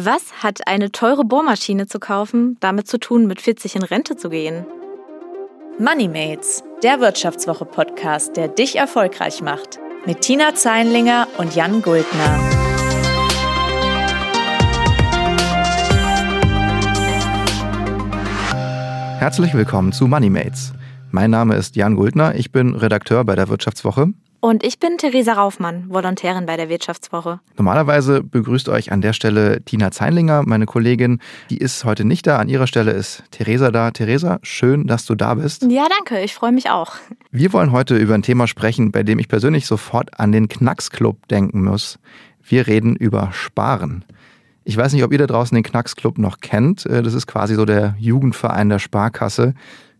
Was hat eine teure Bohrmaschine zu kaufen damit zu tun, mit 40 in Rente zu gehen? Moneymates, der Wirtschaftswoche-Podcast, der dich erfolgreich macht. Mit Tina Zeinlinger und Jan Guldner. Herzlich willkommen zu Moneymates. Mein Name ist Jan Guldner, ich bin Redakteur bei der Wirtschaftswoche und ich bin Theresa Raufmann, Volontärin bei der Wirtschaftswoche. Normalerweise begrüßt euch an der Stelle Tina Zeinlinger, meine Kollegin. Die ist heute nicht da. An ihrer Stelle ist Theresa da. Theresa, schön, dass du da bist. Ja, danke. Ich freue mich auch. Wir wollen heute über ein Thema sprechen, bei dem ich persönlich sofort an den Knacksclub denken muss. Wir reden über Sparen. Ich weiß nicht, ob ihr da draußen den Knacksclub noch kennt. Äh, das ist quasi so der Jugendverein der Sparkasse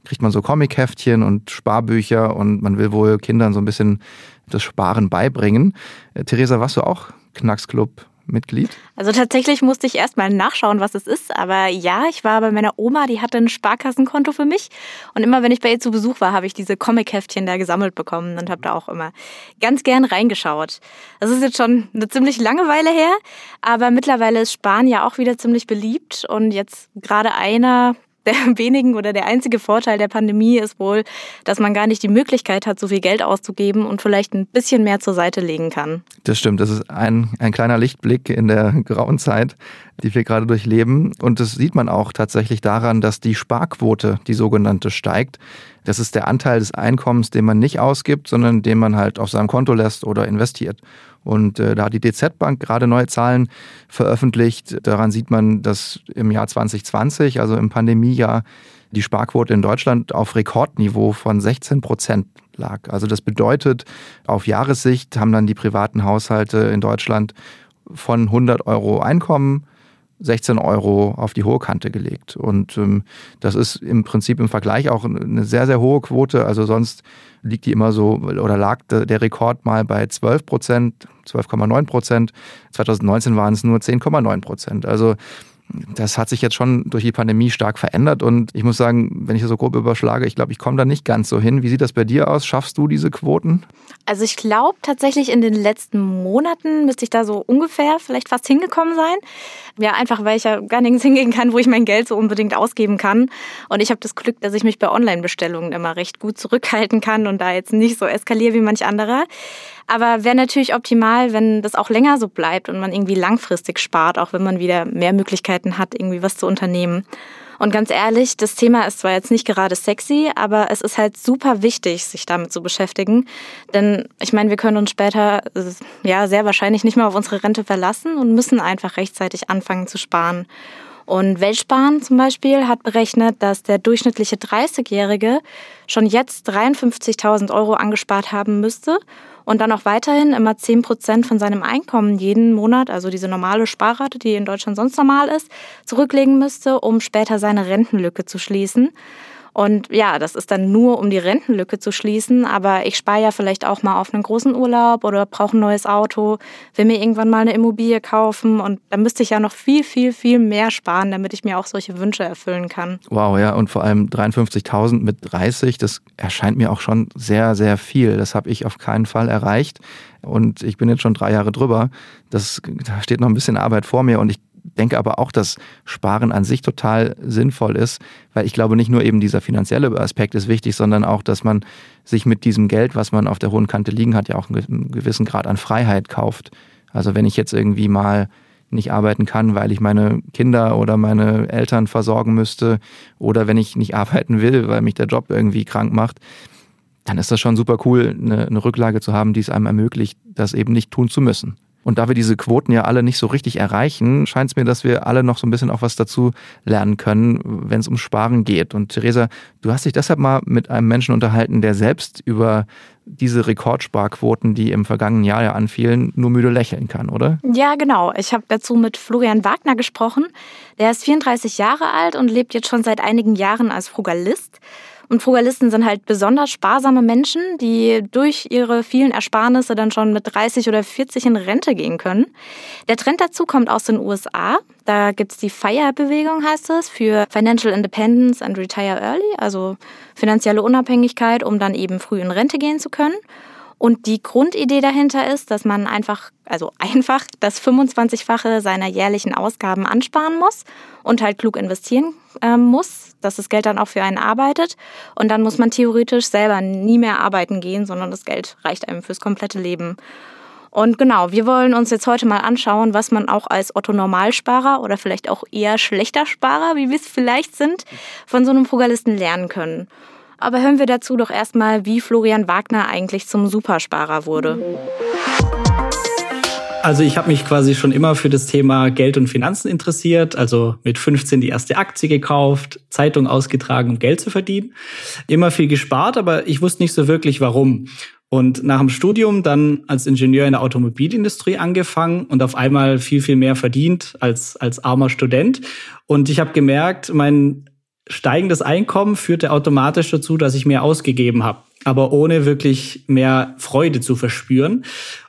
kriegt man so Comicheftchen und Sparbücher und man will wohl Kindern so ein bisschen das Sparen beibringen. Äh, Theresa, warst du auch Knacksclub Mitglied? Also tatsächlich musste ich erst mal nachschauen, was es ist. Aber ja, ich war bei meiner Oma, die hatte ein Sparkassenkonto für mich. Und immer wenn ich bei ihr zu Besuch war, habe ich diese Comicheftchen da gesammelt bekommen und habe da auch immer ganz gern reingeschaut. Das ist jetzt schon eine ziemlich lange Weile her. Aber mittlerweile ist Sparen ja auch wieder ziemlich beliebt. Und jetzt gerade einer der wenigen oder der einzige Vorteil der Pandemie ist wohl, dass man gar nicht die Möglichkeit hat, so viel Geld auszugeben und vielleicht ein bisschen mehr zur Seite legen kann. Das stimmt. Das ist ein, ein kleiner Lichtblick in der grauen Zeit, die wir gerade durchleben. Und das sieht man auch tatsächlich daran, dass die Sparquote, die sogenannte, steigt. Das ist der Anteil des Einkommens, den man nicht ausgibt, sondern den man halt auf seinem Konto lässt oder investiert. Und äh, da hat die DZ Bank gerade neue Zahlen veröffentlicht. Daran sieht man, dass im Jahr 2020, also im Pandemiejahr, die Sparquote in Deutschland auf Rekordniveau von 16 Prozent lag. Also das bedeutet, auf Jahressicht haben dann die privaten Haushalte in Deutschland von 100 Euro Einkommen 16 Euro auf die hohe Kante gelegt. Und ähm, das ist im Prinzip im Vergleich auch eine sehr, sehr hohe Quote. Also sonst liegt die immer so oder lag der Rekord mal bei 12 Prozent, 12,9 Prozent. 2019 waren es nur 10,9 Prozent. Also das hat sich jetzt schon durch die Pandemie stark verändert und ich muss sagen, wenn ich das so grob überschlage, ich glaube, ich komme da nicht ganz so hin. Wie sieht das bei dir aus? Schaffst du diese Quoten? Also ich glaube tatsächlich in den letzten Monaten müsste ich da so ungefähr vielleicht fast hingekommen sein. Ja, einfach weil ich ja gar nirgends hingehen kann, wo ich mein Geld so unbedingt ausgeben kann. Und ich habe das Glück, dass ich mich bei Online-Bestellungen immer recht gut zurückhalten kann und da jetzt nicht so eskaliere wie manch anderer. Aber wäre natürlich optimal, wenn das auch länger so bleibt und man irgendwie langfristig spart, auch wenn man wieder mehr Möglichkeiten hat, irgendwie was zu unternehmen. Und ganz ehrlich, das Thema ist zwar jetzt nicht gerade sexy, aber es ist halt super wichtig, sich damit zu beschäftigen. Denn ich meine, wir können uns später ja sehr wahrscheinlich nicht mehr auf unsere Rente verlassen und müssen einfach rechtzeitig anfangen zu sparen. Und Weltsparen zum Beispiel hat berechnet, dass der durchschnittliche 30-Jährige schon jetzt 53.000 Euro angespart haben müsste und dann auch weiterhin immer 10 Prozent von seinem Einkommen jeden Monat, also diese normale Sparrate, die in Deutschland sonst normal ist, zurücklegen müsste, um später seine Rentenlücke zu schließen. Und ja, das ist dann nur, um die Rentenlücke zu schließen. Aber ich spare ja vielleicht auch mal auf einen großen Urlaub oder brauche ein neues Auto, will mir irgendwann mal eine Immobilie kaufen. Und da müsste ich ja noch viel, viel, viel mehr sparen, damit ich mir auch solche Wünsche erfüllen kann. Wow, ja. Und vor allem 53.000 mit 30, das erscheint mir auch schon sehr, sehr viel. Das habe ich auf keinen Fall erreicht. Und ich bin jetzt schon drei Jahre drüber. Das, da steht noch ein bisschen Arbeit vor mir. Und ich denke aber auch, dass Sparen an sich total sinnvoll ist, weil ich glaube, nicht nur eben dieser finanzielle Aspekt ist wichtig, sondern auch, dass man sich mit diesem Geld, was man auf der hohen Kante liegen hat, ja auch einen gewissen Grad an Freiheit kauft. Also wenn ich jetzt irgendwie mal nicht arbeiten kann, weil ich meine Kinder oder meine Eltern versorgen müsste oder wenn ich nicht arbeiten will, weil mich der Job irgendwie krank macht, dann ist das schon super cool, eine, eine Rücklage zu haben, die es einem ermöglicht, das eben nicht tun zu müssen. Und da wir diese Quoten ja alle nicht so richtig erreichen, scheint es mir, dass wir alle noch so ein bisschen auch was dazu lernen können, wenn es um Sparen geht. Und Theresa, du hast dich deshalb mal mit einem Menschen unterhalten, der selbst über diese Rekordsparquoten, die im vergangenen Jahr ja anfielen, nur müde lächeln kann, oder? Ja, genau. Ich habe dazu mit Florian Wagner gesprochen. Der ist 34 Jahre alt und lebt jetzt schon seit einigen Jahren als Frugalist. Und Frugalisten sind halt besonders sparsame Menschen, die durch ihre vielen Ersparnisse dann schon mit 30 oder 40 in Rente gehen können. Der Trend dazu kommt aus den USA. Da gibt's die FIRE-Bewegung, heißt es, für Financial Independence and Retire Early, also finanzielle Unabhängigkeit, um dann eben früh in Rente gehen zu können. Und die Grundidee dahinter ist, dass man einfach, also einfach das 25-fache seiner jährlichen Ausgaben ansparen muss und halt klug investieren äh, muss, dass das Geld dann auch für einen arbeitet. Und dann muss man theoretisch selber nie mehr arbeiten gehen, sondern das Geld reicht einem fürs komplette Leben. Und genau, wir wollen uns jetzt heute mal anschauen, was man auch als Otto-Normalsparer oder vielleicht auch eher schlechter Sparer, wie wir es vielleicht sind, von so einem Frugalisten lernen können. Aber hören wir dazu doch erstmal, wie Florian Wagner eigentlich zum Supersparer wurde. Also ich habe mich quasi schon immer für das Thema Geld und Finanzen interessiert. Also mit 15 die erste Aktie gekauft, Zeitung ausgetragen, um Geld zu verdienen. Immer viel gespart, aber ich wusste nicht so wirklich warum. Und nach dem Studium dann als Ingenieur in der Automobilindustrie angefangen und auf einmal viel, viel mehr verdient als, als armer Student. Und ich habe gemerkt, mein steigendes Einkommen führte automatisch dazu, dass ich mehr ausgegeben habe, aber ohne wirklich mehr Freude zu verspüren.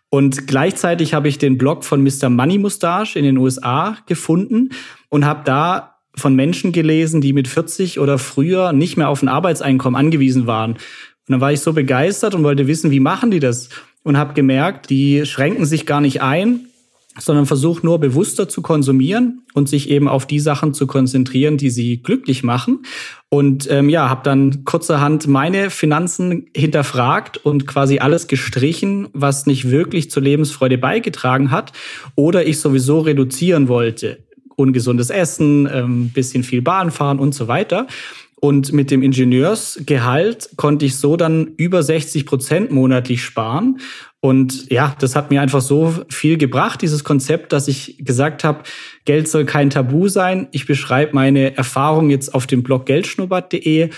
Und gleichzeitig habe ich den Blog von Mr. Money Mustache in den USA gefunden und habe da von Menschen gelesen, die mit 40 oder früher nicht mehr auf ein Arbeitseinkommen angewiesen waren. Und dann war ich so begeistert und wollte wissen, wie machen die das? Und habe gemerkt, die schränken sich gar nicht ein, sondern versuchen nur bewusster zu konsumieren und sich eben auf die Sachen zu konzentrieren, die sie glücklich machen. Und ähm, ja, habe dann kurzerhand meine Finanzen hinterfragt und quasi alles gestrichen, was nicht wirklich zur Lebensfreude beigetragen hat oder ich sowieso reduzieren wollte. Ungesundes Essen, ähm, bisschen viel Bahn fahren und so weiter. Und mit dem Ingenieursgehalt konnte ich so dann über 60 Prozent monatlich sparen. Und ja, das hat mir einfach so viel gebracht, dieses Konzept, dass ich gesagt habe, Geld soll kein Tabu sein. Ich beschreibe meine Erfahrung jetzt auf dem Blog geldschnubbert.de.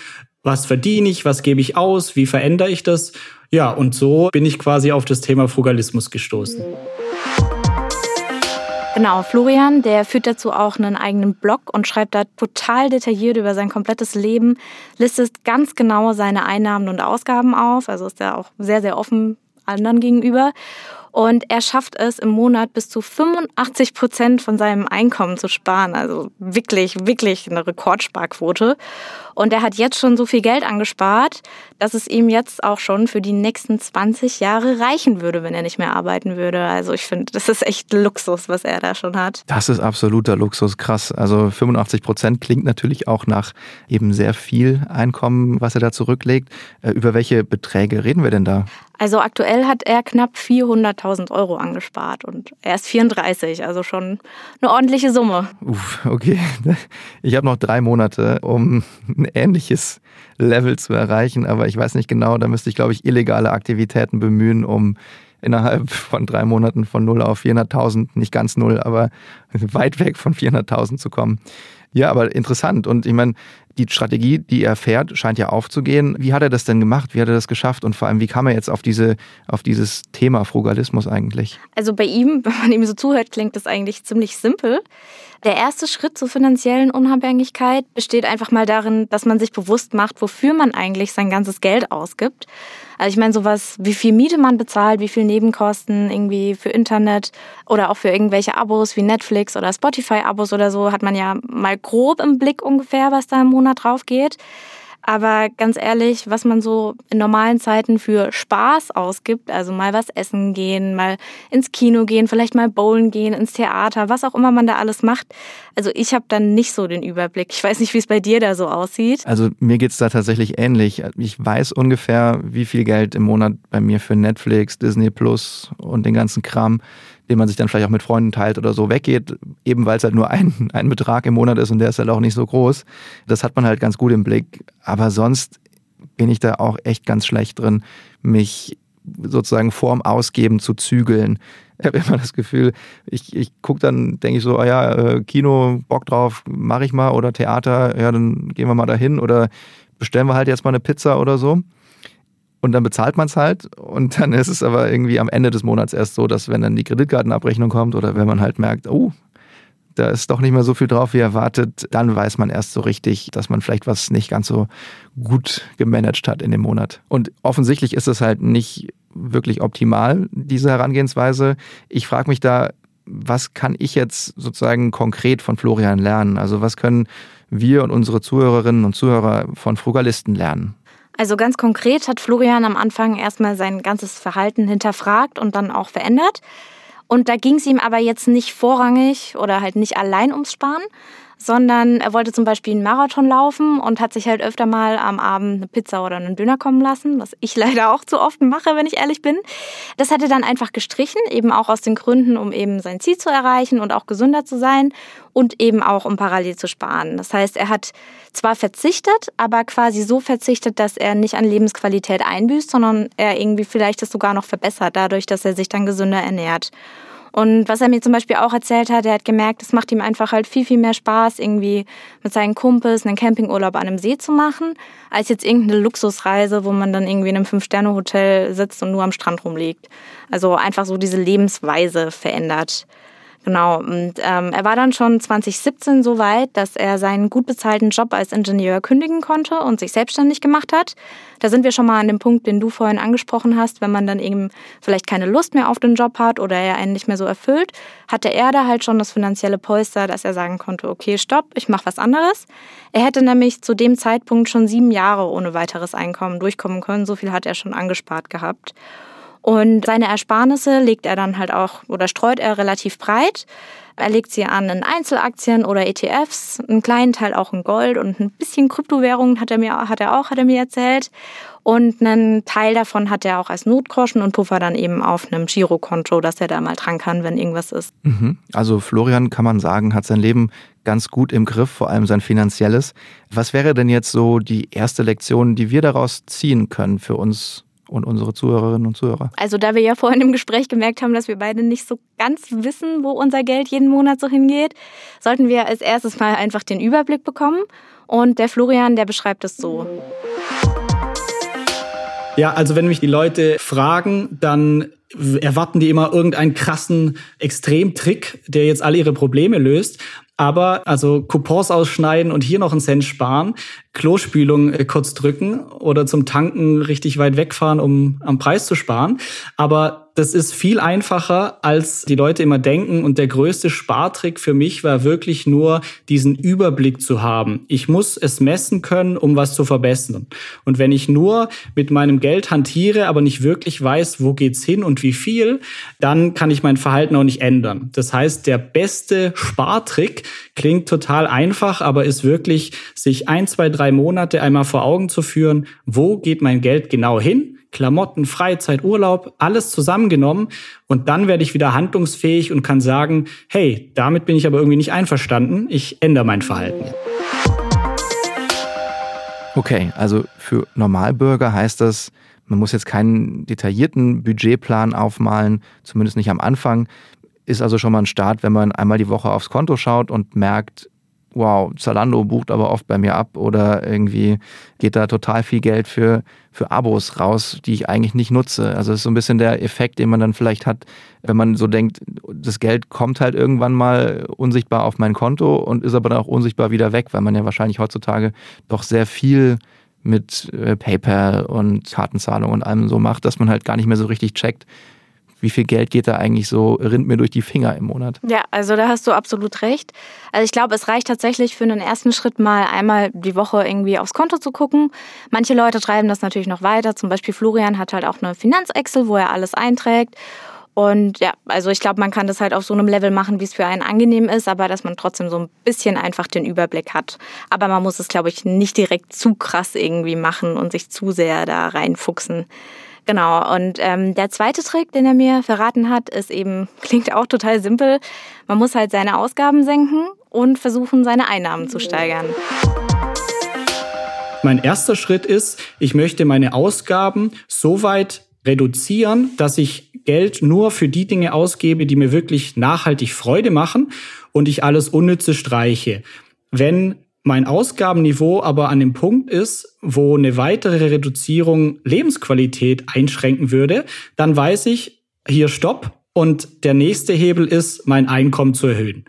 Was verdiene ich? Was gebe ich aus? Wie verändere ich das? Ja, und so bin ich quasi auf das Thema Frugalismus gestoßen. Genau, Florian, der führt dazu auch einen eigenen Blog und schreibt da total detailliert über sein komplettes Leben, listet ganz genau seine Einnahmen und Ausgaben auf, also ist er auch sehr, sehr offen anderen gegenüber. Und er schafft es im Monat bis zu 85 Prozent von seinem Einkommen zu sparen. Also wirklich, wirklich eine Rekordsparquote. Und er hat jetzt schon so viel Geld angespart, dass es ihm jetzt auch schon für die nächsten 20 Jahre reichen würde, wenn er nicht mehr arbeiten würde. Also ich finde, das ist echt Luxus, was er da schon hat. Das ist absoluter Luxus, krass. Also 85 Prozent klingt natürlich auch nach eben sehr viel Einkommen, was er da zurücklegt. Äh, über welche Beträge reden wir denn da? Also aktuell hat er knapp 400.000 Euro angespart und er ist 34, also schon eine ordentliche Summe. Uff, okay. Ich habe noch drei Monate, um ein ähnliches Level zu erreichen, aber ich weiß nicht genau, da müsste ich, glaube ich, illegale Aktivitäten bemühen, um innerhalb von drei Monaten von 0 auf 400.000, nicht ganz 0, aber weit weg von 400.000 zu kommen. Ja, aber interessant. Und ich meine, die Strategie, die er fährt, scheint ja aufzugehen. Wie hat er das denn gemacht? Wie hat er das geschafft? Und vor allem, wie kam er jetzt auf, diese, auf dieses Thema Frugalismus eigentlich? Also bei ihm, wenn man ihm so zuhört, klingt das eigentlich ziemlich simpel. Der erste Schritt zur finanziellen Unabhängigkeit besteht einfach mal darin, dass man sich bewusst macht, wofür man eigentlich sein ganzes Geld ausgibt. Also ich meine sowas, wie viel Miete man bezahlt, wie viel Nebenkosten irgendwie für Internet oder auch für irgendwelche Abos wie Netflix oder Spotify-Abos oder so, hat man ja mal grob im Blick ungefähr, was da im Monat drauf geht. Aber ganz ehrlich, was man so in normalen Zeiten für Spaß ausgibt, also mal was essen gehen, mal ins Kino gehen, vielleicht mal bowlen gehen, ins Theater, was auch immer man da alles macht. Also ich habe dann nicht so den Überblick. Ich weiß nicht, wie es bei dir da so aussieht. Also mir geht's da tatsächlich ähnlich. Ich weiß ungefähr, wie viel Geld im Monat bei mir für Netflix, Disney Plus und den ganzen Kram den man sich dann vielleicht auch mit Freunden teilt oder so weggeht, eben weil es halt nur ein, ein Betrag im Monat ist und der ist halt auch nicht so groß. Das hat man halt ganz gut im Blick. Aber sonst bin ich da auch echt ganz schlecht drin, mich sozusagen vorm Ausgeben zu zügeln. Ich habe immer das Gefühl, ich, ich gucke dann, denke ich so, oh ja, äh, Kino, Bock drauf, mache ich mal oder Theater, ja, dann gehen wir mal dahin oder bestellen wir halt jetzt mal eine Pizza oder so. Und dann bezahlt man es halt und dann ist es aber irgendwie am Ende des Monats erst so, dass wenn dann die Kreditkartenabrechnung kommt oder wenn man halt merkt, oh, da ist doch nicht mehr so viel drauf, wie erwartet, dann weiß man erst so richtig, dass man vielleicht was nicht ganz so gut gemanagt hat in dem Monat. Und offensichtlich ist es halt nicht wirklich optimal, diese Herangehensweise. Ich frage mich da, was kann ich jetzt sozusagen konkret von Florian lernen? Also was können wir und unsere Zuhörerinnen und Zuhörer von Frugalisten lernen? Also ganz konkret hat Florian am Anfang erstmal sein ganzes Verhalten hinterfragt und dann auch verändert. Und da ging es ihm aber jetzt nicht vorrangig oder halt nicht allein ums Sparen, sondern er wollte zum Beispiel einen Marathon laufen und hat sich halt öfter mal am Abend eine Pizza oder einen Döner kommen lassen, was ich leider auch zu oft mache, wenn ich ehrlich bin. Das hat er dann einfach gestrichen, eben auch aus den Gründen, um eben sein Ziel zu erreichen und auch gesünder zu sein und eben auch um parallel zu sparen. Das heißt, er hat zwar verzichtet, aber quasi so verzichtet, dass er nicht an Lebensqualität einbüßt, sondern er irgendwie vielleicht das sogar noch verbessert, dadurch, dass er sich dann gesünder ernährt. Und was er mir zum Beispiel auch erzählt hat, er hat gemerkt, es macht ihm einfach halt viel, viel mehr Spaß, irgendwie mit seinen Kumpels einen Campingurlaub an einem See zu machen, als jetzt irgendeine Luxusreise, wo man dann irgendwie in einem Fünf-Sterne-Hotel sitzt und nur am Strand rumliegt. Also einfach so diese Lebensweise verändert. Genau, und ähm, er war dann schon 2017 so weit, dass er seinen gut bezahlten Job als Ingenieur kündigen konnte und sich selbstständig gemacht hat. Da sind wir schon mal an dem Punkt, den du vorhin angesprochen hast, wenn man dann eben vielleicht keine Lust mehr auf den Job hat oder er einen nicht mehr so erfüllt, hatte er da halt schon das finanzielle Polster, dass er sagen konnte, okay, stopp, ich mache was anderes. Er hätte nämlich zu dem Zeitpunkt schon sieben Jahre ohne weiteres Einkommen durchkommen können, so viel hat er schon angespart gehabt. Und seine Ersparnisse legt er dann halt auch oder streut er relativ breit. Er legt sie an in Einzelaktien oder ETFs, einen kleinen Teil auch in Gold und ein bisschen Kryptowährungen hat er mir hat er auch hat er mir erzählt und einen Teil davon hat er auch als Notgroschen und Puffer dann eben auf einem Girokonto, dass er da mal dran kann, wenn irgendwas ist. Mhm. Also Florian kann man sagen, hat sein Leben ganz gut im Griff, vor allem sein finanzielles. Was wäre denn jetzt so die erste Lektion, die wir daraus ziehen können für uns und unsere Zuhörerinnen und Zuhörer? Also da wir ja vorhin im Gespräch gemerkt haben, dass wir beide nicht so ganz wissen, wo unser Geld jeden Monat so hingeht, sollten wir als erstes mal einfach den Überblick bekommen. Und der Florian, der beschreibt es so. Ja, also wenn mich die Leute fragen, dann erwarten die immer irgendeinen krassen Extremtrick, der jetzt alle ihre Probleme löst. Aber also Coupons ausschneiden und hier noch einen Cent sparen, Klospülung äh, kurz drücken oder zum Tanken richtig weit wegfahren, um am Preis zu sparen. Aber das ist viel einfacher, als die Leute immer denken. Und der größte Spartrick für mich war wirklich nur, diesen Überblick zu haben. Ich muss es messen können, um was zu verbessern. Und wenn ich nur mit meinem Geld hantiere, aber nicht wirklich weiß, wo geht's hin und wie viel, dann kann ich mein Verhalten auch nicht ändern. Das heißt, der beste Spartrick klingt total einfach, aber ist wirklich, sich ein, zwei, drei Monate einmal vor Augen zu führen, wo geht mein Geld genau hin? Klamotten, Freizeit, Urlaub, alles zusammengenommen. Und dann werde ich wieder handlungsfähig und kann sagen, hey, damit bin ich aber irgendwie nicht einverstanden. Ich ändere mein Verhalten. Okay, also für Normalbürger heißt das, man muss jetzt keinen detaillierten Budgetplan aufmalen, zumindest nicht am Anfang. Ist also schon mal ein Start, wenn man einmal die Woche aufs Konto schaut und merkt, wow, Zalando bucht aber oft bei mir ab oder irgendwie geht da total viel Geld für, für Abos raus, die ich eigentlich nicht nutze. Also das ist so ein bisschen der Effekt, den man dann vielleicht hat, wenn man so denkt, das Geld kommt halt irgendwann mal unsichtbar auf mein Konto und ist aber dann auch unsichtbar wieder weg, weil man ja wahrscheinlich heutzutage doch sehr viel mit äh, PayPal und Kartenzahlung und allem so macht, dass man halt gar nicht mehr so richtig checkt, wie viel Geld geht da eigentlich so, rinnt mir durch die Finger im Monat? Ja, also da hast du absolut recht. Also ich glaube, es reicht tatsächlich für einen ersten Schritt mal einmal die Woche irgendwie aufs Konto zu gucken. Manche Leute treiben das natürlich noch weiter. Zum Beispiel Florian hat halt auch eine Finanzexcel, wo er alles einträgt. Und ja, also ich glaube, man kann das halt auf so einem Level machen, wie es für einen angenehm ist, aber dass man trotzdem so ein bisschen einfach den Überblick hat. Aber man muss es, glaube ich, nicht direkt zu krass irgendwie machen und sich zu sehr da reinfuchsen. Genau, und ähm, der zweite Trick, den er mir verraten hat, ist eben, klingt auch total simpel. Man muss halt seine Ausgaben senken und versuchen, seine Einnahmen zu steigern. Mein erster Schritt ist, ich möchte meine Ausgaben so weit reduzieren, dass ich Geld nur für die Dinge ausgebe, die mir wirklich nachhaltig Freude machen und ich alles Unnütze streiche. Wenn mein Ausgabenniveau aber an dem Punkt ist, wo eine weitere Reduzierung Lebensqualität einschränken würde, dann weiß ich, hier stopp und der nächste Hebel ist, mein Einkommen zu erhöhen.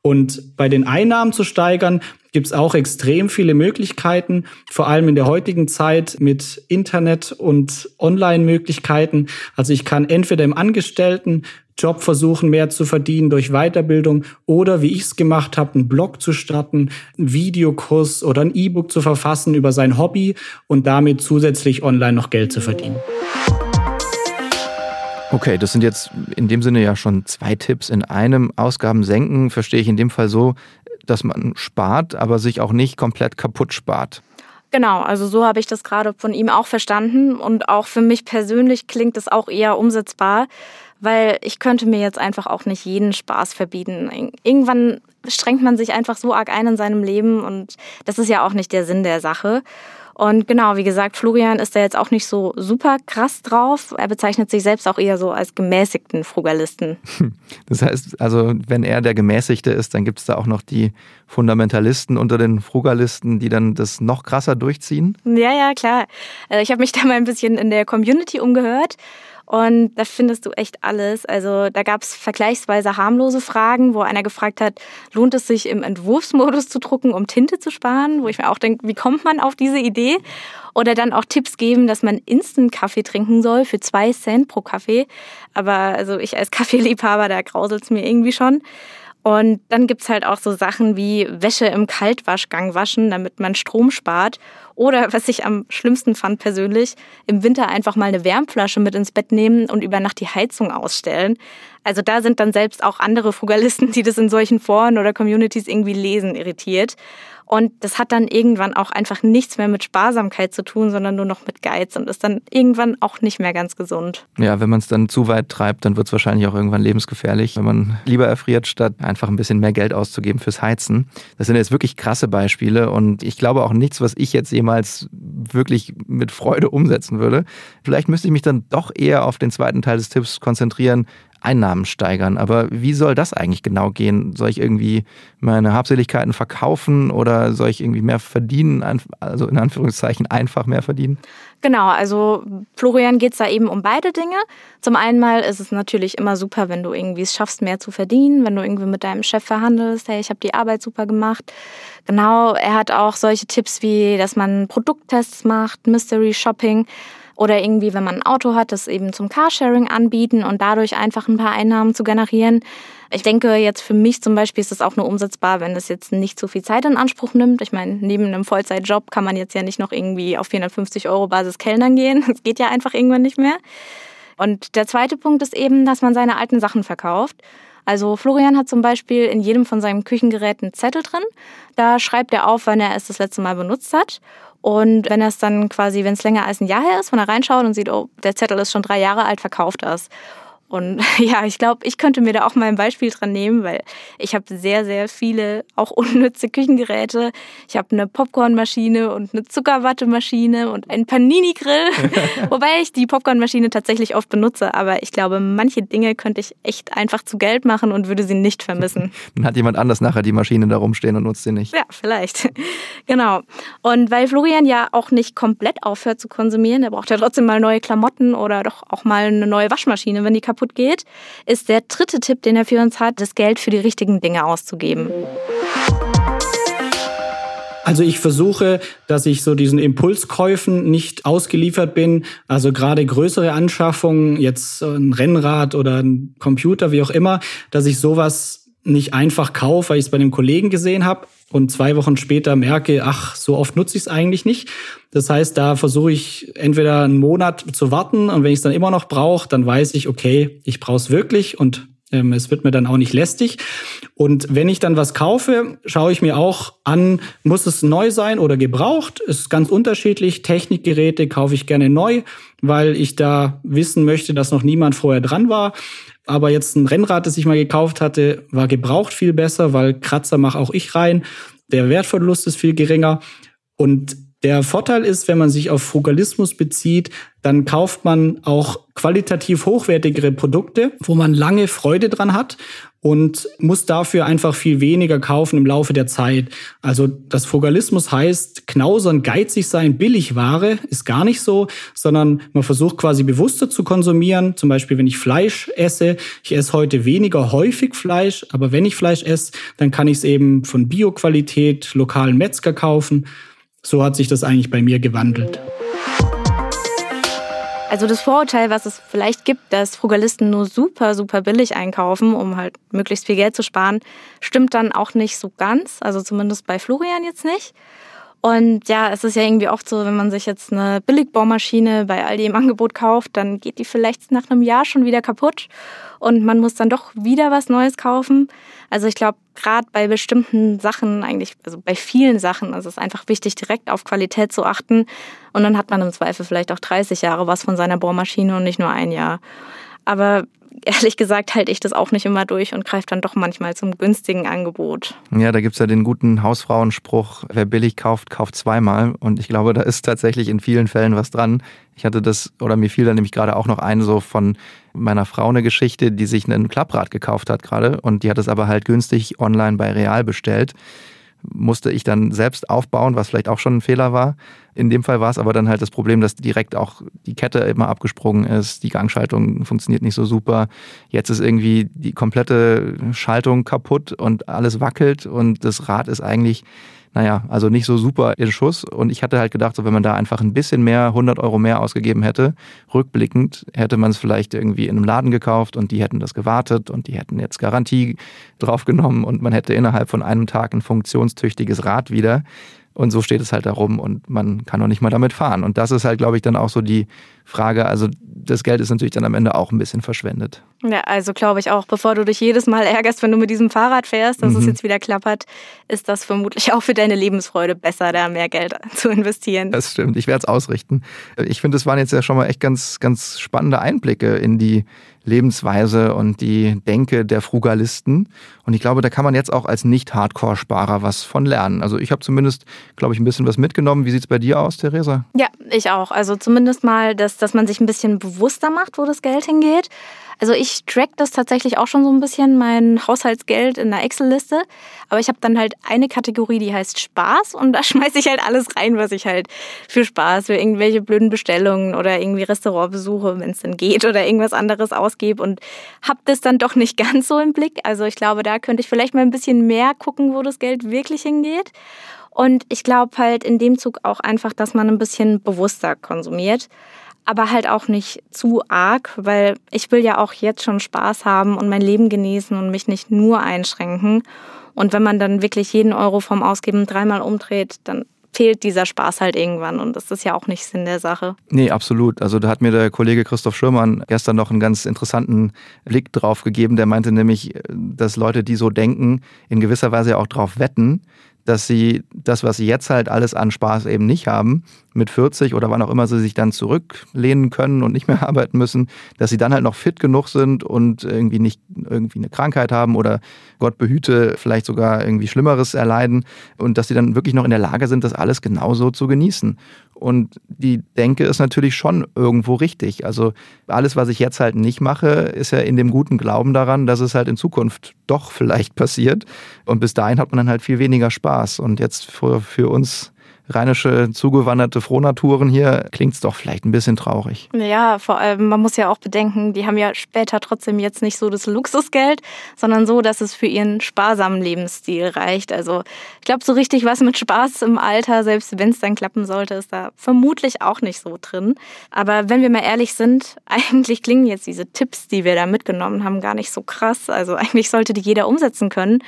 Und bei den Einnahmen zu steigern, gibt es auch extrem viele Möglichkeiten, vor allem in der heutigen Zeit mit Internet und Online-Möglichkeiten. Also ich kann entweder im Angestellten Job versuchen, mehr zu verdienen durch Weiterbildung oder wie ich es gemacht habe, einen Blog zu starten, einen Videokurs oder ein E-Book zu verfassen über sein Hobby und damit zusätzlich online noch Geld zu verdienen. Okay, das sind jetzt in dem Sinne ja schon zwei Tipps in einem. Ausgaben senken verstehe ich in dem Fall so, dass man spart, aber sich auch nicht komplett kaputt spart. Genau, also so habe ich das gerade von ihm auch verstanden und auch für mich persönlich klingt es auch eher umsetzbar, weil ich könnte mir jetzt einfach auch nicht jeden Spaß verbieten. Irgendwann strengt man sich einfach so arg ein in seinem Leben und das ist ja auch nicht der Sinn der Sache. Und genau, wie gesagt, Florian ist da jetzt auch nicht so super krass drauf. Er bezeichnet sich selbst auch eher so als gemäßigten Frugalisten. Das heißt, also wenn er der Gemäßigte ist, dann gibt es da auch noch die Fundamentalisten unter den Frugalisten, die dann das noch krasser durchziehen? Ja, ja, klar. Äh, ich habe mich da mal ein bisschen in der Community umgehört und da findest du echt alles. Also da gab es vergleichsweise harmlose Fragen, wo einer gefragt hat, lohnt es sich im Entwurfsmodus zu drucken, um Tinte zu sparen? Wo ich mir auch denke, wie kommt man auf diese Idee? Oder dann auch Tipps geben, dass man Instant-Kaffee trinken soll für zwei Cent pro Kaffee. Aber also ich als Kaffeeliebhaber, da grauselt es mir irgendwie schon. Und dann gibt's halt auch so Sachen wie Wäsche im Kaltwaschgang waschen, damit man Strom spart. Oder was ich am schlimmsten fand persönlich, im Winter einfach mal eine Wärmflasche mit ins Bett nehmen und über Nacht die Heizung ausstellen. Also da sind dann selbst auch andere Frugalisten, die das in solchen Foren oder Communities irgendwie lesen, irritiert. Und das hat dann irgendwann auch einfach nichts mehr mit Sparsamkeit zu tun, sondern nur noch mit Geiz und ist dann irgendwann auch nicht mehr ganz gesund. Ja, wenn man es dann zu weit treibt, dann wird es wahrscheinlich auch irgendwann lebensgefährlich, wenn man lieber erfriert, statt einfach ein bisschen mehr Geld auszugeben fürs Heizen. Das sind jetzt wirklich krasse Beispiele und ich glaube auch nichts, was ich jetzt jemals wirklich mit Freude umsetzen würde. Vielleicht müsste ich mich dann doch eher auf den zweiten Teil des Tipps konzentrieren, Einnahmen steigern. Aber wie soll das eigentlich genau gehen? Soll ich irgendwie meine Habseligkeiten verkaufen oder soll ich irgendwie mehr verdienen? Also in Anführungszeichen einfach mehr verdienen? Genau, also Florian geht es da eben um beide Dinge. Zum einen mal ist es natürlich immer super, wenn du irgendwie es schaffst, mehr zu verdienen, wenn du irgendwie mit deinem Chef verhandelst, hey, ich habe die Arbeit super gemacht. Genau, er hat auch solche Tipps wie, dass man Produkttests macht, Mystery Shopping oder irgendwie, wenn man ein Auto hat, das eben zum Carsharing anbieten und dadurch einfach ein paar Einnahmen zu generieren. Ich denke jetzt für mich zum Beispiel ist das auch nur umsetzbar, wenn das jetzt nicht so viel Zeit in Anspruch nimmt. Ich meine, neben einem Vollzeitjob kann man jetzt ja nicht noch irgendwie auf 450 Euro Basis Kellnern gehen. Das geht ja einfach irgendwann nicht mehr. Und der zweite Punkt ist eben, dass man seine alten Sachen verkauft. Also Florian hat zum Beispiel in jedem von seinen Küchengeräten Zettel drin. Da schreibt er auf, wann er es das letzte Mal benutzt hat. Und wenn er es dann quasi, wenn es länger als ein Jahr her ist, wenn er reinschaut und sieht, oh, der Zettel ist schon drei Jahre alt, verkauft das. Und ja, ich glaube, ich könnte mir da auch mal ein Beispiel dran nehmen, weil ich habe sehr, sehr viele auch unnütze Küchengeräte. Ich habe eine Popcornmaschine und eine Zuckerwattemaschine und einen Panini-Grill, wobei ich die Popcornmaschine tatsächlich oft benutze. Aber ich glaube, manche Dinge könnte ich echt einfach zu Geld machen und würde sie nicht vermissen. Dann hat jemand anders nachher die Maschine da rumstehen und nutzt sie nicht. Ja, vielleicht. Genau. Und weil Florian ja auch nicht komplett aufhört zu konsumieren, er braucht ja trotzdem mal neue Klamotten oder doch auch mal eine neue Waschmaschine, wenn die kaputt kaputt geht, ist der dritte Tipp, den er für uns hat, das Geld für die richtigen Dinge auszugeben. Also ich versuche, dass ich so diesen Impulskäufen nicht ausgeliefert bin. Also gerade größere Anschaffungen, jetzt ein Rennrad oder ein Computer, wie auch immer, dass ich sowas nicht einfach kaufe, weil ich es bei einem Kollegen gesehen habe und zwei Wochen später merke, ach, so oft nutze ich es eigentlich nicht. Das heißt, da versuche ich entweder einen Monat zu warten und wenn ich es dann immer noch brauche, dann weiß ich, okay, ich brauche es wirklich und ähm, es wird mir dann auch nicht lästig. Und wenn ich dann was kaufe, schaue ich mir auch an, muss es neu sein oder gebraucht? Ist ganz unterschiedlich. Technikgeräte kaufe ich gerne neu, weil ich da wissen möchte, dass noch niemand vorher dran war. Aber jetzt ein Rennrad, das ich mal gekauft hatte, war gebraucht viel besser, weil Kratzer mache auch ich rein. Der Wertverlust ist viel geringer. Und der Vorteil ist, wenn man sich auf Frugalismus bezieht, dann kauft man auch qualitativ hochwertigere Produkte, wo man lange Freude dran hat und muss dafür einfach viel weniger kaufen im Laufe der Zeit. Also das Frugalismus heißt, knausern, geizig sein, Billigware ist gar nicht so, sondern man versucht quasi bewusster zu konsumieren. Zum Beispiel, wenn ich Fleisch esse, ich esse heute weniger häufig Fleisch, aber wenn ich Fleisch esse, dann kann ich es eben von Bioqualität, lokalen Metzger kaufen. So hat sich das eigentlich bei mir gewandelt. Also das Vorurteil, was es vielleicht gibt, dass Frugalisten nur super, super billig einkaufen, um halt möglichst viel Geld zu sparen, stimmt dann auch nicht so ganz. Also zumindest bei Florian jetzt nicht. Und ja, es ist ja irgendwie oft so, wenn man sich jetzt eine Billigbohrmaschine bei Aldi im Angebot kauft, dann geht die vielleicht nach einem Jahr schon wieder kaputt und man muss dann doch wieder was Neues kaufen. Also ich glaube, gerade bei bestimmten Sachen, eigentlich, also bei vielen Sachen, ist es einfach wichtig, direkt auf Qualität zu achten. Und dann hat man im Zweifel vielleicht auch 30 Jahre was von seiner Bohrmaschine und nicht nur ein Jahr. Aber ehrlich gesagt halte ich das auch nicht immer durch und greife dann doch manchmal zum günstigen Angebot. Ja, da gibt es ja den guten Hausfrauenspruch, wer billig kauft, kauft zweimal. Und ich glaube, da ist tatsächlich in vielen Fällen was dran. Ich hatte das, oder mir fiel da nämlich gerade auch noch ein, so von meiner Frau eine Geschichte, die sich ein Klapprad gekauft hat gerade und die hat es aber halt günstig online bei Real bestellt musste ich dann selbst aufbauen, was vielleicht auch schon ein Fehler war. In dem Fall war es aber dann halt das Problem, dass direkt auch die Kette immer abgesprungen ist, die Gangschaltung funktioniert nicht so super. Jetzt ist irgendwie die komplette Schaltung kaputt und alles wackelt und das Rad ist eigentlich naja, also nicht so super in Schuss. Und ich hatte halt gedacht, so wenn man da einfach ein bisschen mehr, 100 Euro mehr ausgegeben hätte, rückblickend hätte man es vielleicht irgendwie in einem Laden gekauft und die hätten das gewartet und die hätten jetzt Garantie draufgenommen und man hätte innerhalb von einem Tag ein funktionstüchtiges Rad wieder. Und so steht es halt da rum und man kann noch nicht mal damit fahren. Und das ist halt, glaube ich, dann auch so die Frage. Also das Geld ist natürlich dann am Ende auch ein bisschen verschwendet. Ja, also glaube ich auch, bevor du dich jedes Mal ärgerst, wenn du mit diesem Fahrrad fährst, dass mhm. es jetzt wieder klappert, ist das vermutlich auch für deine Lebensfreude besser, da mehr Geld zu investieren. Das stimmt, ich werde es ausrichten. Ich finde, es waren jetzt ja schon mal echt ganz, ganz spannende Einblicke in die Lebensweise und die Denke der Frugalisten. Und ich glaube, da kann man jetzt auch als Nicht-Hardcore-Sparer was von lernen. Also ich habe zumindest, glaube ich, ein bisschen was mitgenommen. Wie sieht es bei dir aus, Theresa? Ja, ich auch. Also zumindest mal, dass, dass man sich ein bisschen bewusster macht, wo das Geld hingeht. Also ich track das tatsächlich auch schon so ein bisschen, mein Haushaltsgeld in der Excel-Liste. Aber ich habe dann halt eine Kategorie, die heißt Spaß und da schmeiße ich halt alles rein, was ich halt für Spaß, für irgendwelche blöden Bestellungen oder irgendwie Restaurantbesuche, wenn es denn geht, oder irgendwas anderes ausgebe und habe das dann doch nicht ganz so im Blick. Also ich glaube, da könnte ich vielleicht mal ein bisschen mehr gucken, wo das Geld wirklich hingeht. Und ich glaube halt in dem Zug auch einfach, dass man ein bisschen bewusster konsumiert aber halt auch nicht zu arg, weil ich will ja auch jetzt schon Spaß haben und mein Leben genießen und mich nicht nur einschränken. Und wenn man dann wirklich jeden Euro vom Ausgeben dreimal umdreht, dann fehlt dieser Spaß halt irgendwann und das ist ja auch nicht Sinn der Sache. Nee, absolut. Also da hat mir der Kollege Christoph Schirmann gestern noch einen ganz interessanten Blick drauf gegeben. Der meinte nämlich, dass Leute, die so denken, in gewisser Weise auch drauf wetten, dass sie das, was sie jetzt halt alles an Spaß eben nicht haben, mit 40 oder wann auch immer sie sich dann zurücklehnen können und nicht mehr arbeiten müssen, dass sie dann halt noch fit genug sind und irgendwie nicht irgendwie eine Krankheit haben oder Gott behüte vielleicht sogar irgendwie Schlimmeres erleiden und dass sie dann wirklich noch in der Lage sind, das alles genauso zu genießen. Und die Denke ist natürlich schon irgendwo richtig. Also alles, was ich jetzt halt nicht mache, ist ja in dem guten Glauben daran, dass es halt in Zukunft doch vielleicht passiert. Und bis dahin hat man dann halt viel weniger Spaß. Und jetzt für, für uns rheinische zugewanderte Frohnaturen hier, klingt es doch vielleicht ein bisschen traurig. Ja, vor allem, man muss ja auch bedenken, die haben ja später trotzdem jetzt nicht so das Luxusgeld, sondern so, dass es für ihren sparsamen Lebensstil reicht. Also ich glaube, so richtig was mit Spaß im Alter, selbst wenn es dann klappen sollte, ist da vermutlich auch nicht so drin. Aber wenn wir mal ehrlich sind, eigentlich klingen jetzt diese Tipps, die wir da mitgenommen haben, gar nicht so krass. Also eigentlich sollte die jeder umsetzen können.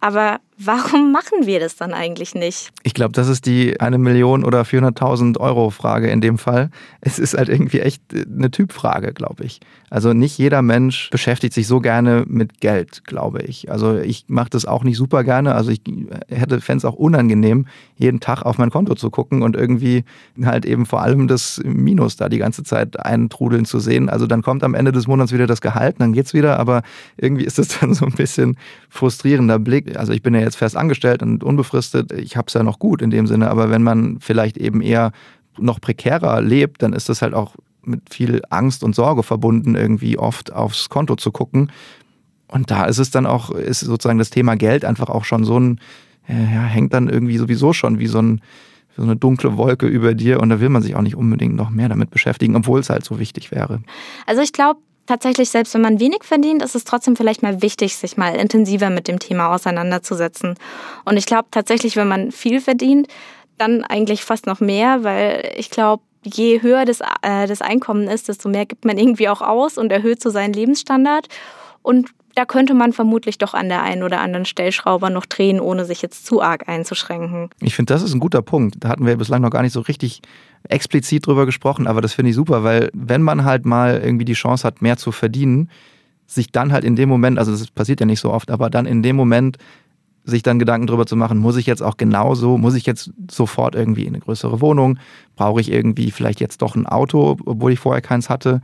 Aber warum machen wir das dann eigentlich nicht? Ich glaube, das ist die eine Million oder 400.000 Euro Frage in dem Fall. Es ist halt irgendwie echt eine Typfrage, glaube ich. Also nicht jeder Mensch beschäftigt sich so gerne mit Geld, glaube ich. Also ich mache das auch nicht super gerne. Also ich hätte Fans auch unangenehm, jeden Tag auf mein Konto zu gucken und irgendwie halt eben vor allem das Minus da die ganze Zeit eintrudeln zu sehen. Also dann kommt am Ende des Monats wieder das Gehalt, dann geht's wieder, aber irgendwie ist das dann so ein bisschen frustrierender Blick. Also ich bin ja jetzt fest angestellt und unbefristet. Ich habe es ja noch gut in dem Sinne, aber wenn man vielleicht eben eher noch prekärer lebt, dann ist das halt auch mit viel Angst und Sorge verbunden, irgendwie oft aufs Konto zu gucken. Und da ist es dann auch, ist sozusagen das Thema Geld einfach auch schon so ein, ja, hängt dann irgendwie sowieso schon wie so, ein, so eine dunkle Wolke über dir und da will man sich auch nicht unbedingt noch mehr damit beschäftigen, obwohl es halt so wichtig wäre. Also ich glaube, tatsächlich, selbst wenn man wenig verdient, ist es trotzdem vielleicht mal wichtig, sich mal intensiver mit dem Thema auseinanderzusetzen. Und ich glaube tatsächlich, wenn man viel verdient, dann eigentlich fast noch mehr, weil ich glaube, je höher das, äh, das Einkommen ist, desto mehr gibt man irgendwie auch aus und erhöht so seinen Lebensstandard. Und da könnte man vermutlich doch an der einen oder anderen Stellschrauber noch drehen, ohne sich jetzt zu arg einzuschränken. Ich finde, das ist ein guter Punkt. Da hatten wir bislang noch gar nicht so richtig explizit drüber gesprochen, aber das finde ich super, weil wenn man halt mal irgendwie die Chance hat, mehr zu verdienen, sich dann halt in dem Moment, also das passiert ja nicht so oft, aber dann in dem Moment sich dann Gedanken darüber zu machen, muss ich jetzt auch genauso, muss ich jetzt sofort irgendwie in eine größere Wohnung, brauche ich irgendwie vielleicht jetzt doch ein Auto, obwohl ich vorher keins hatte,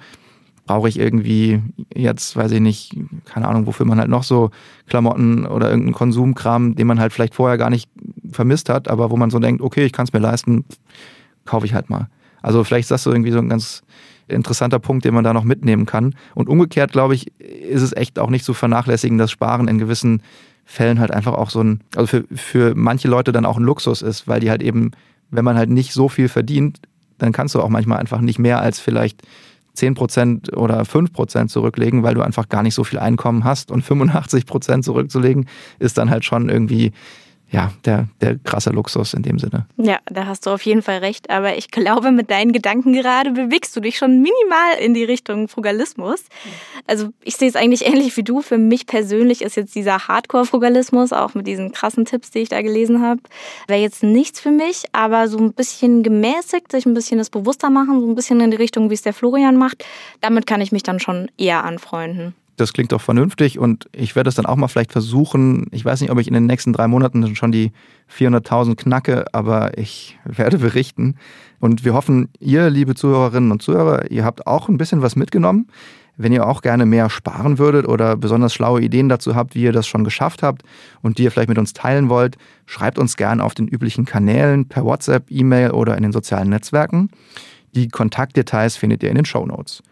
brauche ich irgendwie jetzt, weiß ich nicht, keine Ahnung, wofür man halt noch so Klamotten oder irgendeinen Konsumkram, den man halt vielleicht vorher gar nicht vermisst hat, aber wo man so denkt, okay, ich kann es mir leisten, kaufe ich halt mal. Also vielleicht ist das so irgendwie so ein ganz interessanter Punkt, den man da noch mitnehmen kann. Und umgekehrt, glaube ich, ist es echt auch nicht zu vernachlässigen, dass Sparen in gewissen Fällen halt einfach auch so ein, also für, für manche Leute dann auch ein Luxus ist, weil die halt eben, wenn man halt nicht so viel verdient, dann kannst du auch manchmal einfach nicht mehr als vielleicht 10% oder 5% zurücklegen, weil du einfach gar nicht so viel Einkommen hast. Und 85% zurückzulegen ist dann halt schon irgendwie ja, der, der krasse Luxus in dem Sinne. Ja, da hast du auf jeden Fall recht. Aber ich glaube, mit deinen Gedanken gerade bewegst du dich schon minimal in die Richtung Frugalismus. Also ich sehe es eigentlich ähnlich wie du. Für mich persönlich ist jetzt dieser Hardcore-Frugalismus, auch mit diesen krassen Tipps, die ich da gelesen habe, wäre jetzt nichts für mich. Aber so ein bisschen gemäßigt, sich ein bisschen das bewusster machen, so ein bisschen in die Richtung, wie es der Florian macht, damit kann ich mich dann schon eher anfreunden das klingt doch vernünftig und ich werde es dann auch mal vielleicht versuchen. Ich weiß nicht, ob ich in den nächsten drei Monaten schon die 400.000 knacke, aber ich werde berichten. Und wir hoffen, ihr, liebe Zuhörerinnen und Zuhörer, ihr habt auch ein bisschen was mitgenommen. Wenn ihr auch gerne mehr sparen würdet oder besonders schlaue Ideen dazu habt, wie ihr das schon geschafft habt und die ihr vielleicht mit uns teilen wollt, schreibt uns gerne auf den üblichen Kanälen per WhatsApp, E-Mail oder in den sozialen Netzwerken. Die Kontaktdetails findet ihr in den Show Notes.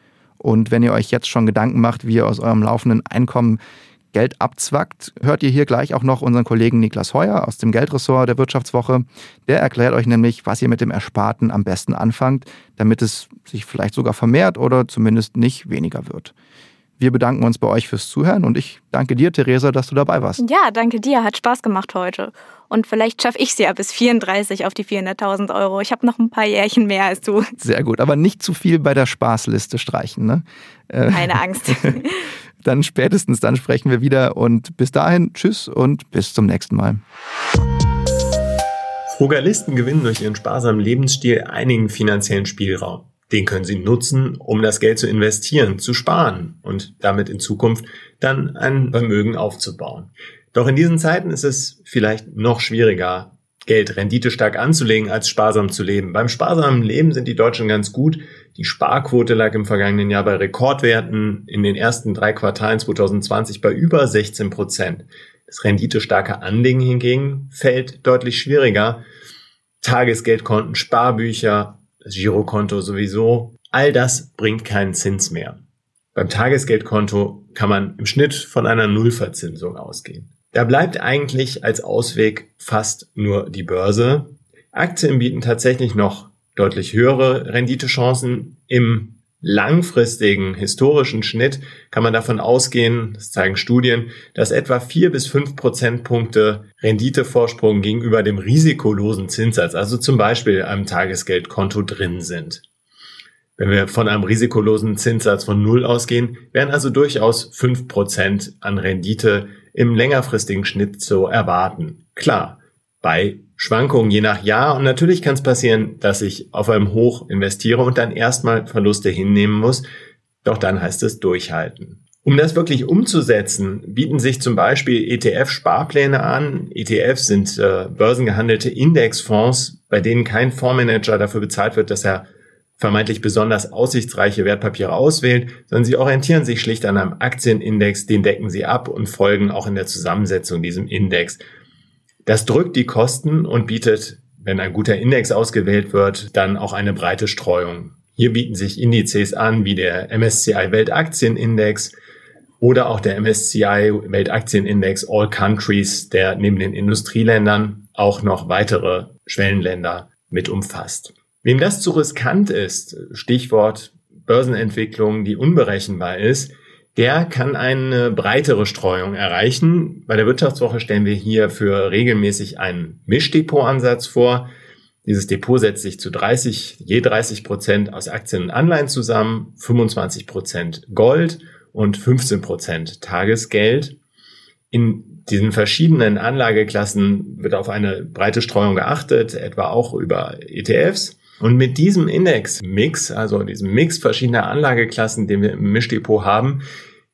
Und wenn ihr euch jetzt schon Gedanken macht, wie ihr aus eurem laufenden Einkommen Geld abzwackt, hört ihr hier gleich auch noch unseren Kollegen Niklas Heuer aus dem Geldressort der Wirtschaftswoche. Der erklärt euch nämlich, was ihr mit dem Ersparten am besten anfangt, damit es sich vielleicht sogar vermehrt oder zumindest nicht weniger wird. Wir bedanken uns bei euch fürs Zuhören und ich danke dir, Theresa, dass du dabei warst. Ja, danke dir. Hat Spaß gemacht heute. Und vielleicht schaffe ich es ja bis 34 auf die 400.000 Euro. Ich habe noch ein paar Jährchen mehr als du. Sehr gut, aber nicht zu viel bei der Spaßliste streichen. Ne? Äh, Keine Angst. dann spätestens dann sprechen wir wieder und bis dahin tschüss und bis zum nächsten Mal. Frugalisten gewinnen durch ihren sparsamen Lebensstil einigen finanziellen Spielraum. Den können Sie nutzen, um das Geld zu investieren, zu sparen und damit in Zukunft dann ein Vermögen aufzubauen. Doch in diesen Zeiten ist es vielleicht noch schwieriger, Geld renditestark anzulegen, als sparsam zu leben. Beim sparsamen Leben sind die Deutschen ganz gut. Die Sparquote lag im vergangenen Jahr bei Rekordwerten, in den ersten drei Quartalen 2020 bei über 16 Prozent. Das renditestarke Anlegen hingegen fällt deutlich schwieriger. Tagesgeldkonten, Sparbücher, das Girokonto sowieso. All das bringt keinen Zins mehr. Beim Tagesgeldkonto kann man im Schnitt von einer Nullverzinsung ausgehen. Da bleibt eigentlich als Ausweg fast nur die Börse. Aktien bieten tatsächlich noch deutlich höhere Renditechancen. Im langfristigen historischen Schnitt kann man davon ausgehen, das zeigen Studien, dass etwa vier bis fünf Prozentpunkte Renditevorsprung gegenüber dem risikolosen Zinssatz, also zum Beispiel einem Tagesgeldkonto drin sind. Wenn wir von einem risikolosen Zinssatz von null ausgehen, wären also durchaus fünf Prozent an Rendite im längerfristigen Schnitt zu erwarten. Klar, bei Schwankungen je nach Jahr. Und natürlich kann es passieren, dass ich auf einem Hoch investiere und dann erstmal Verluste hinnehmen muss. Doch dann heißt es durchhalten. Um das wirklich umzusetzen, bieten sich zum Beispiel ETF-Sparpläne an. ETFs sind äh, börsengehandelte Indexfonds, bei denen kein Fondsmanager dafür bezahlt wird, dass er vermeintlich besonders aussichtsreiche Wertpapiere auswählt, sondern sie orientieren sich schlicht an einem Aktienindex, den decken sie ab und folgen auch in der Zusammensetzung diesem Index. Das drückt die Kosten und bietet, wenn ein guter Index ausgewählt wird, dann auch eine breite Streuung. Hier bieten sich Indizes an wie der MSCI Weltaktienindex oder auch der MSCI Weltaktienindex All Countries, der neben den Industrieländern auch noch weitere Schwellenländer mit umfasst. Wem das zu riskant ist, Stichwort Börsenentwicklung, die unberechenbar ist, der kann eine breitere Streuung erreichen. Bei der Wirtschaftswoche stellen wir hier für regelmäßig einen Mischdepotansatz vor. Dieses Depot setzt sich zu 30, je 30 Prozent aus Aktien und Anleihen zusammen, 25 Prozent Gold und 15 Prozent Tagesgeld. In diesen verschiedenen Anlageklassen wird auf eine breite Streuung geachtet, etwa auch über ETFs. Und mit diesem Index-Mix, also diesem Mix verschiedener Anlageklassen, den wir im Mischdepot haben,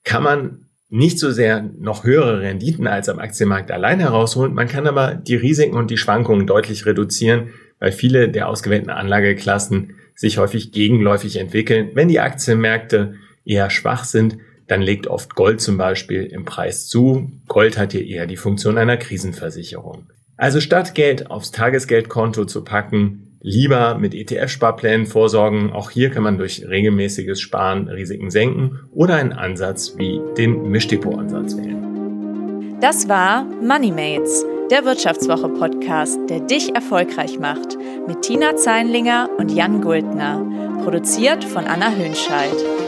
kann man nicht so sehr noch höhere Renditen als am Aktienmarkt allein herausholen. Man kann aber die Risiken und die Schwankungen deutlich reduzieren, weil viele der ausgewählten Anlageklassen sich häufig gegenläufig entwickeln. Wenn die Aktienmärkte eher schwach sind, dann legt oft Gold zum Beispiel im Preis zu. Gold hat hier eher die Funktion einer Krisenversicherung. Also statt Geld aufs Tagesgeldkonto zu packen, lieber mit ETF-Sparplänen vorsorgen. Auch hier kann man durch regelmäßiges Sparen Risiken senken oder einen Ansatz wie den Mischdepot-Ansatz wählen. Das war MoneyMates, der Wirtschaftswoche-Podcast, der dich erfolgreich macht, mit Tina Zeinlinger und Jan Guldner, produziert von Anna Hönscheid.